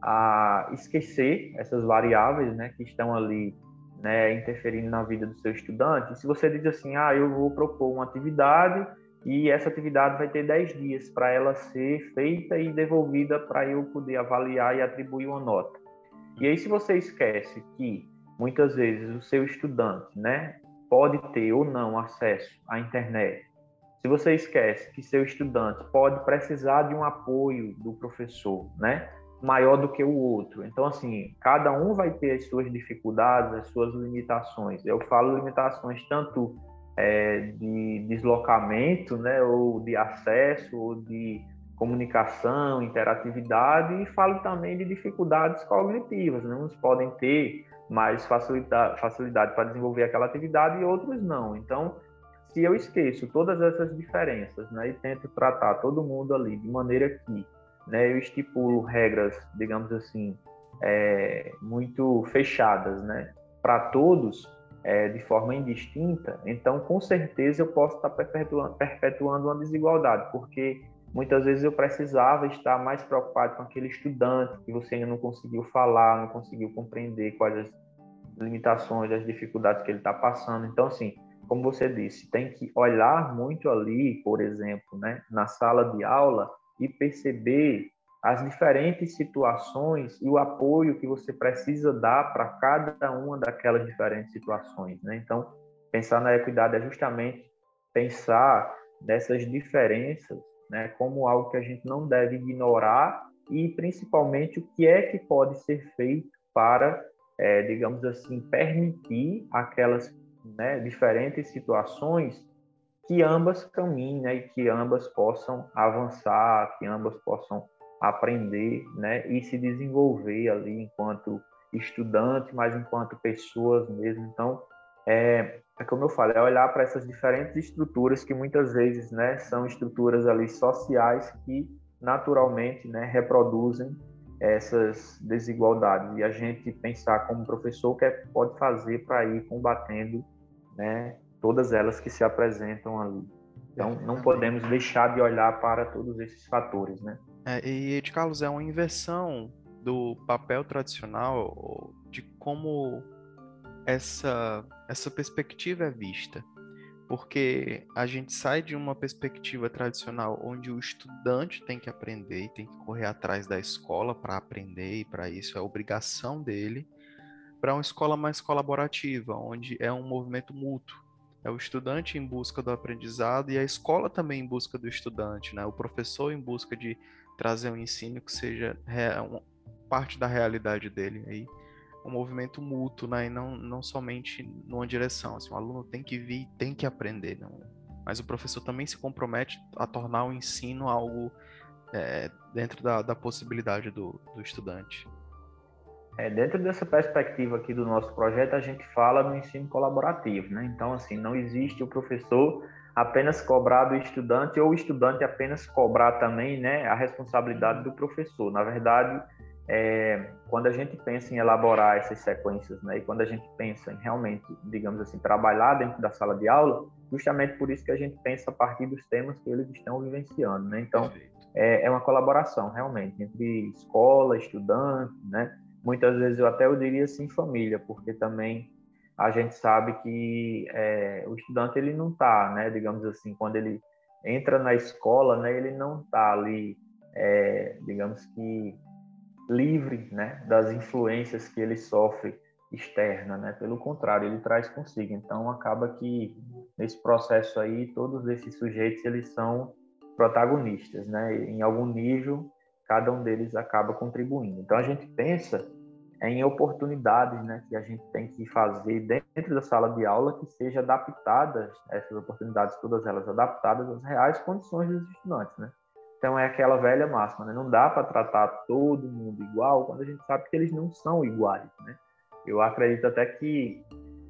a esquecer essas variáveis, né, que estão ali, né, interferindo na vida do seu estudante. Se você diz assim, ah, eu vou propor uma atividade e essa atividade vai ter 10 dias para ela ser feita e devolvida para eu poder avaliar e atribuir uma nota. E aí, se você esquece que muitas vezes o seu estudante, né, pode ter ou não acesso à internet, se você esquece que seu estudante pode precisar de um apoio do professor, né, maior do que o outro. Então, assim, cada um vai ter as suas dificuldades, as suas limitações. Eu falo limitações tanto é, de deslocamento, né, ou de acesso, ou de comunicação, interatividade e falo também de dificuldades cognitivas. Né? Uns podem ter mais facilidade, para desenvolver aquela atividade e outros não. Então, se eu esqueço todas essas diferenças né, e tento tratar todo mundo ali de maneira que né, eu estipulo regras, digamos assim, é, muito fechadas né, para todos, é, de forma indistinta, então com certeza eu posso estar perpetuando, perpetuando uma desigualdade, porque Muitas vezes eu precisava estar mais preocupado com aquele estudante que você ainda não conseguiu falar, não conseguiu compreender quais as limitações, as dificuldades que ele está passando. Então, assim, como você disse, tem que olhar muito ali, por exemplo, né, na sala de aula e perceber as diferentes situações e o apoio que você precisa dar para cada uma daquelas diferentes situações. Né? Então, pensar na equidade é justamente pensar nessas diferenças né, como algo que a gente não deve ignorar e principalmente o que é que pode ser feito para, é, digamos assim, permitir aquelas né, diferentes situações que ambas caminhem né, e que ambas possam avançar, que ambas possam aprender né, e se desenvolver ali enquanto estudante, mas enquanto pessoas mesmo. Então, é, é como eu falo, é olhar para essas diferentes estruturas que muitas vezes né, são estruturas ali sociais que naturalmente né, reproduzem essas desigualdades e a gente pensar como professor o que é pode fazer para ir combatendo né, todas elas que se apresentam ali. Então, não podemos deixar de olhar para todos esses fatores, né? É, e, de Carlos, é uma inversão do papel tradicional de como essa, essa perspectiva é vista. Porque a gente sai de uma perspectiva tradicional onde o estudante tem que aprender e tem que correr atrás da escola para aprender, e para isso é obrigação dele, para uma escola mais colaborativa, onde é um movimento mútuo. É o estudante em busca do aprendizado e a escola também em busca do estudante, né? o professor em busca de trazer um ensino que seja parte da realidade dele. Aí um movimento mútuo, né? E não, não somente numa direção. Assim, o aluno tem que vir, tem que aprender, não? mas o professor também se compromete a tornar o ensino algo é, dentro da, da possibilidade do, do estudante. É, dentro dessa perspectiva aqui do nosso projeto, a gente fala no ensino colaborativo, né? Então, assim, não existe o professor apenas cobrar do estudante ou o estudante apenas cobrar também, né, a responsabilidade do professor. Na verdade, é, quando a gente pensa em elaborar essas sequências, né, e quando a gente pensa em realmente, digamos assim, trabalhar dentro da sala de aula, justamente por isso que a gente pensa a partir dos temas que eles estão vivenciando, né? Então, é, é, uma colaboração realmente entre escola, estudante, né? Muitas vezes eu até eu diria assim família, porque também a gente sabe que é, o estudante ele não está, né? Digamos assim, quando ele entra na escola, né? Ele não está ali, é, digamos que livre né, das influências que ele sofre externa, né? Pelo contrário, ele traz consigo. Então acaba que nesse processo aí todos esses sujeitos eles são protagonistas, né? Em algum nível cada um deles acaba contribuindo. Então a gente pensa em oportunidades né, que a gente tem que fazer dentro da sala de aula que seja adaptadas, essas oportunidades, todas elas adaptadas às reais condições dos estudantes. Né? Então, é aquela velha máxima, né? não dá para tratar todo mundo igual quando a gente sabe que eles não são iguais. Né? Eu acredito até que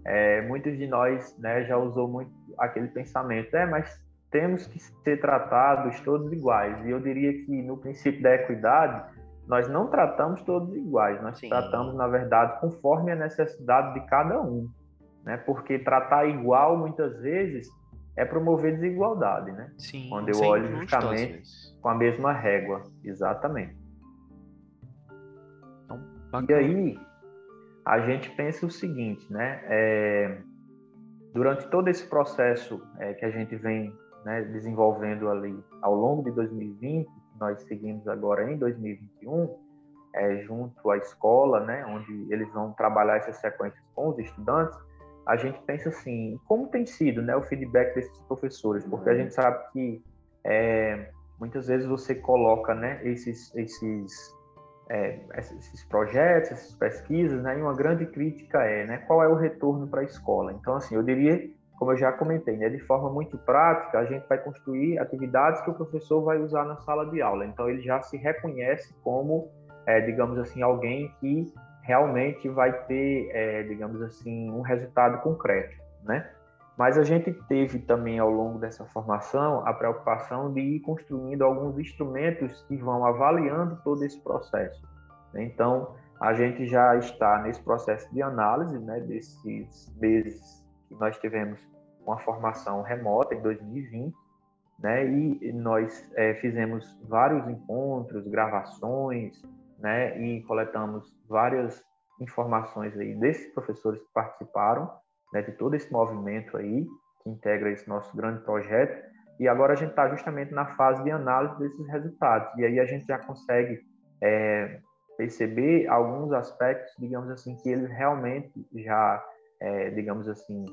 é, muitos de nós né, já usou muito aquele pensamento, é, mas temos que ser tratados todos iguais. E eu diria que no princípio da equidade, nós não tratamos todos iguais, nós Sim. tratamos, na verdade, conforme a necessidade de cada um. Né? Porque tratar igual, muitas vezes, é promover desigualdade, né? Sim, Quando eu olho justamente com a mesma régua, exatamente. Então, e aí, a gente pensa o seguinte, né? É, durante todo esse processo é, que a gente vem né, desenvolvendo ali ao longo de 2020, nós seguimos agora em 2021, é, junto à escola, né, onde eles vão trabalhar essas sequências com os estudantes, a gente pensa assim, como tem sido né, o feedback desses professores? Porque a gente sabe que é, muitas vezes você coloca né, esses, esses, é, esses projetos, essas pesquisas, né, e uma grande crítica é né, qual é o retorno para a escola. Então, assim, eu diria como eu já comentei, né, de forma muito prática, a gente vai construir atividades que o professor vai usar na sala de aula. Então, ele já se reconhece como, é, digamos assim, alguém que realmente vai ter, é, digamos assim, um resultado concreto, né? Mas a gente teve também ao longo dessa formação a preocupação de ir construindo alguns instrumentos que vão avaliando todo esse processo. Né? Então, a gente já está nesse processo de análise, né, desses meses que nós tivemos uma formação remota em 2020, né? E nós é, fizemos vários encontros, gravações, né? E coletamos várias informações aí desses professores que participaram, né? De todo esse movimento aí que integra esse nosso grande projeto. E agora a gente está justamente na fase de análise desses resultados. E aí a gente já consegue é, perceber alguns aspectos, digamos assim, que eles realmente já é, digamos assim,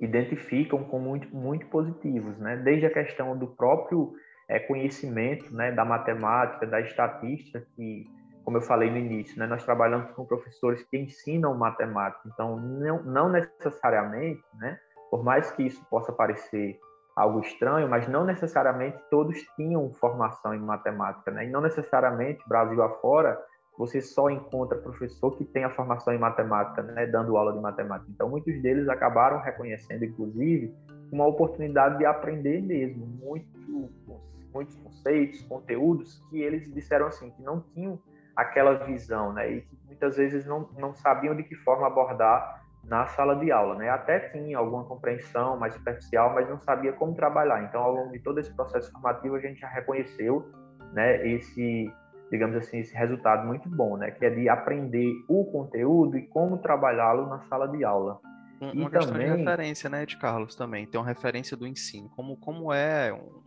identificam como muito, muito positivos, né? Desde a questão do próprio é, conhecimento, né, da matemática, da estatística, que, como eu falei no início, né, nós trabalhamos com professores que ensinam matemática, então não, não necessariamente, né, por mais que isso possa parecer algo estranho, mas não necessariamente todos tinham formação em matemática, né? E não necessariamente Brasil afora você só encontra professor que tem a formação em matemática, né, dando aula de matemática. Então, muitos deles acabaram reconhecendo, inclusive, uma oportunidade de aprender mesmo muito, muitos conceitos, conteúdos que eles disseram assim que não tinham aquela visão, né, e que muitas vezes não, não sabiam de que forma abordar na sala de aula, né? Até tinha alguma compreensão mais superficial, mas não sabia como trabalhar. Então, ao longo de todo esse processo formativo, a gente já reconheceu, né, esse digamos assim, esse resultado muito bom, né? Que é de aprender o conteúdo e como trabalhá-lo na sala de aula. Uma e questão também... de referência, né, de Carlos, também. Ter uma referência do ensino. Como, como é um,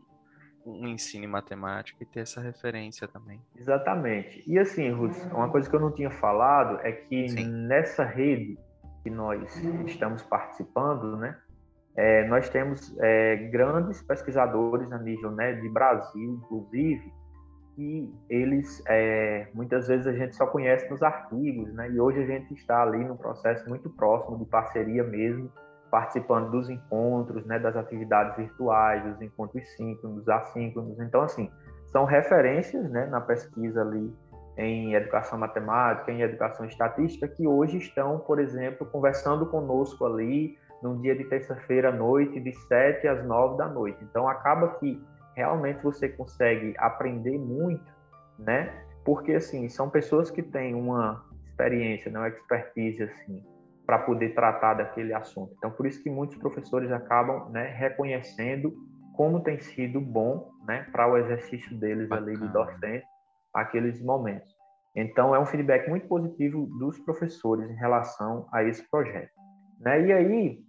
um ensino em matemática e ter essa referência também. Exatamente. E assim, Ruth, uma coisa que eu não tinha falado é que Sim. nessa rede que nós estamos participando, né, é, nós temos é, grandes pesquisadores a nível né, de Brasil, inclusive, que eles é, muitas vezes a gente só conhece nos artigos, né? E hoje a gente está ali num processo muito próximo de parceria mesmo, participando dos encontros, né? Das atividades virtuais, dos encontros síncronos, assíncronos. Então, assim, são referências, né? Na pesquisa ali em educação matemática, em educação estatística, que hoje estão, por exemplo, conversando conosco ali num dia de terça-feira à noite, de 7 às 9 da noite. Então, acaba que realmente você consegue aprender muito, né? Porque assim, são pessoas que têm uma experiência, não né? expertise assim, para poder tratar daquele assunto. Então, por isso que muitos professores acabam, né, reconhecendo como tem sido bom, né, para o exercício deles Bacana. ali de docente, aqueles momentos. Então, é um feedback muito positivo dos professores em relação a esse projeto. Né? E aí,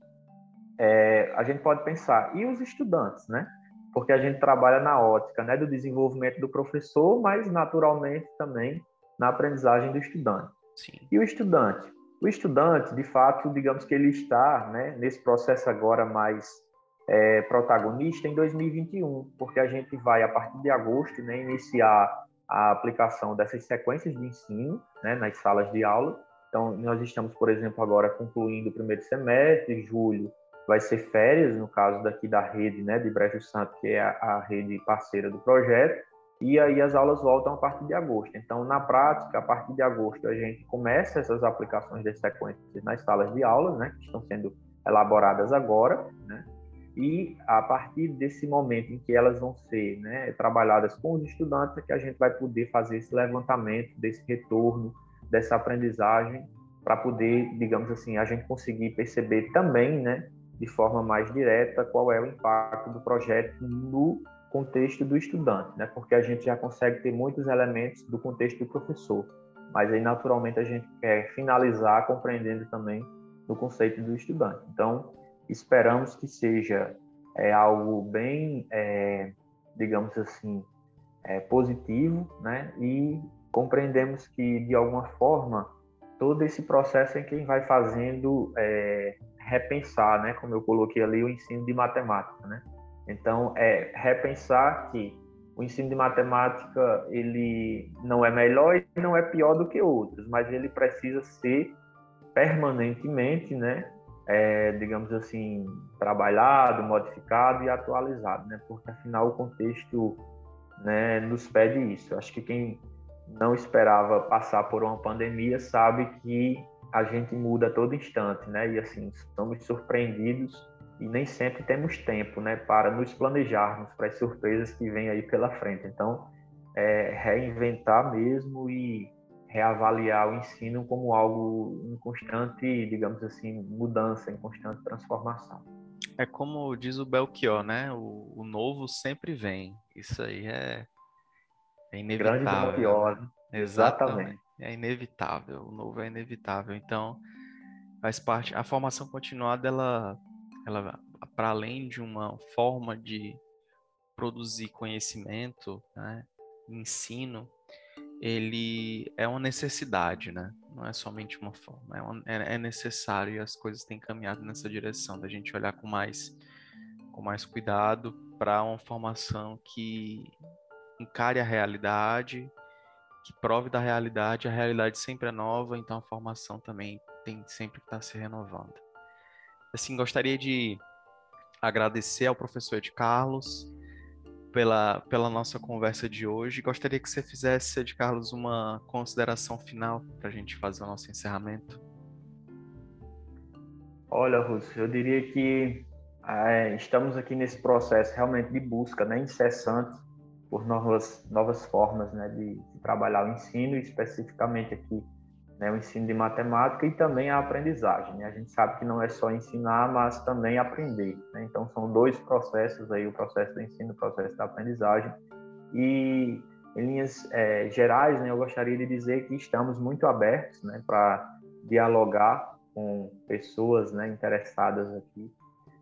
é, a gente pode pensar, e os estudantes, né? Porque a gente trabalha na ótica né, do desenvolvimento do professor, mas naturalmente também na aprendizagem do estudante. Sim. E o estudante? O estudante, de fato, digamos que ele está né, nesse processo agora mais é, protagonista em 2021, porque a gente vai, a partir de agosto, né, iniciar a aplicação dessas sequências de ensino né, nas salas de aula. Então, nós estamos, por exemplo, agora concluindo o primeiro semestre, julho vai ser férias, no caso daqui da rede né, de Brejo Santo, que é a, a rede parceira do projeto, e aí as aulas voltam a partir de agosto. Então, na prática, a partir de agosto, a gente começa essas aplicações de sequências nas salas de aulas, né, que estão sendo elaboradas agora, né, e a partir desse momento em que elas vão ser né, trabalhadas com os estudantes, é que a gente vai poder fazer esse levantamento desse retorno, dessa aprendizagem, para poder, digamos assim, a gente conseguir perceber também, né, de forma mais direta, qual é o impacto do projeto no contexto do estudante, né? Porque a gente já consegue ter muitos elementos do contexto do professor, mas aí naturalmente a gente quer finalizar compreendendo também no conceito do estudante. Então, esperamos que seja é, algo bem, é, digamos assim, é, positivo, né? E compreendemos que de alguma forma todo esse processo é quem vai fazendo é, repensar, né? Como eu coloquei ali o ensino de matemática, né? Então é repensar que o ensino de matemática ele não é melhor e não é pior do que outros, mas ele precisa ser permanentemente, né? é, digamos assim, trabalhado, modificado e atualizado, né? Porque afinal o contexto né, nos pede isso. Acho que quem não esperava passar por uma pandemia sabe que a gente muda a todo instante, né? E assim, estamos surpreendidos e nem sempre temos tempo, né, para nos planejarmos para as surpresas que vêm aí pela frente. Então, é, reinventar mesmo e reavaliar o ensino como algo em constante, digamos assim, mudança, em constante transformação. É como diz o Belchior, né? O, o novo sempre vem. Isso aí é, é inevitável. Grande Belchior. Né? Exatamente. É inevitável. O novo é inevitável. Então, faz parte. A formação continuada, ela, ela para além de uma forma de produzir conhecimento, né? ensino, ele é uma necessidade, né? Não é somente uma forma, é, uma, é, é necessário e as coisas têm caminhado nessa direção, da gente olhar com mais, com mais cuidado para uma formação que encare a realidade, que prove da realidade, a realidade sempre é nova, então a formação também tem sempre que estar tá se renovando. Assim, gostaria de agradecer ao professor Ed Carlos, pela, pela nossa conversa de hoje. Gostaria que você fizesse, de Carlos, uma consideração final para a gente fazer o nosso encerramento. Olha, Russo, eu diria que é, estamos aqui nesse processo realmente de busca né, incessante por novas, novas formas né, de, de trabalhar o ensino, especificamente aqui né, o ensino de matemática e também a aprendizagem. Né? A gente sabe que não é só ensinar, mas também aprender. Né? Então, são dois processos aí, o processo do ensino e o processo da aprendizagem. E, em linhas é, gerais, né, eu gostaria de dizer que estamos muito abertos né, para dialogar com pessoas né, interessadas aqui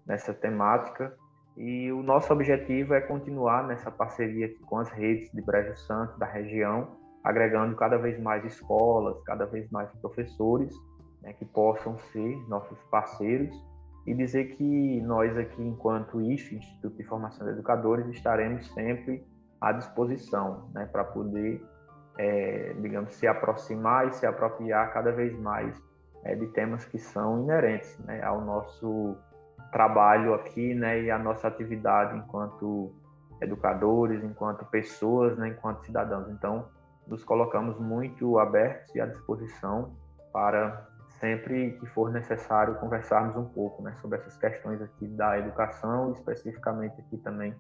nessa temática. E o nosso objetivo é continuar nessa parceria com as redes de Brejo Santo, da região, agregando cada vez mais escolas, cada vez mais professores né, que possam ser nossos parceiros. E dizer que nós aqui, enquanto IF, Instituto de Formação de Educadores, estaremos sempre à disposição né, para poder, é, digamos, se aproximar e se apropriar cada vez mais é, de temas que são inerentes né, ao nosso trabalho aqui né, e à nossa atividade enquanto educadores, enquanto pessoas, né, enquanto cidadãos. Então, nos colocamos muito abertos e à disposição para sempre que for necessário conversarmos um pouco né, sobre essas questões aqui da educação especificamente aqui também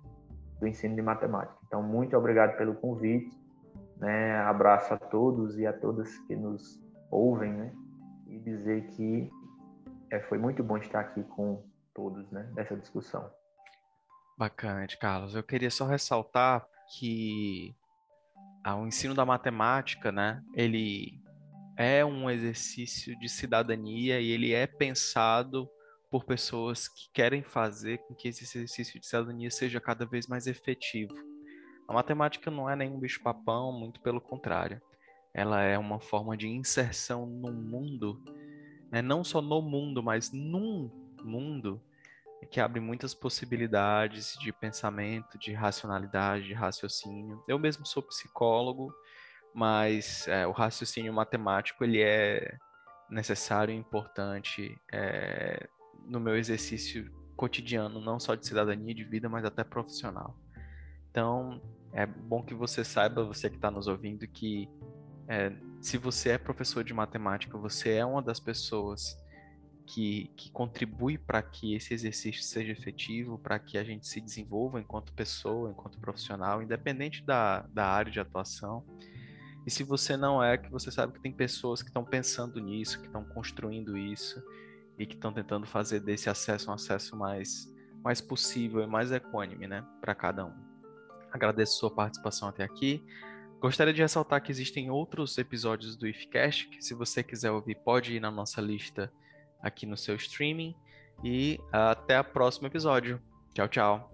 do ensino de matemática. Então, muito obrigado pelo convite, né, abraço a todos e a todas que nos ouvem, né, e dizer que é, foi muito bom estar aqui com todos, né, nessa discussão. Bacana, Carlos. Eu queria só ressaltar que o ensino da matemática, né, ele é um exercício de cidadania e ele é pensado por pessoas que querem fazer com que esse exercício de cidadania seja cada vez mais efetivo. A matemática não é nenhum bicho-papão, muito pelo contrário. Ela é uma forma de inserção no mundo, né? não só no mundo, mas num mundo que abre muitas possibilidades de pensamento, de racionalidade, de raciocínio. Eu mesmo sou psicólogo, mas é, o raciocínio matemático ele é necessário e importante é, no meu exercício cotidiano, não só de cidadania, de vida, mas até profissional. Então, é bom que você saiba, você que está nos ouvindo, que é, se você é professor de matemática, você é uma das pessoas que, que contribui para que esse exercício seja efetivo, para que a gente se desenvolva enquanto pessoa, enquanto profissional, independente da, da área de atuação. E se você não é, que você sabe que tem pessoas que estão pensando nisso, que estão construindo isso e que estão tentando fazer desse acesso um acesso mais, mais possível e mais equânime, né, para cada um. Agradeço sua participação até aqui. Gostaria de ressaltar que existem outros episódios do IFCast, que se você quiser ouvir, pode ir na nossa lista aqui no seu streaming. E até o próximo episódio. Tchau, tchau.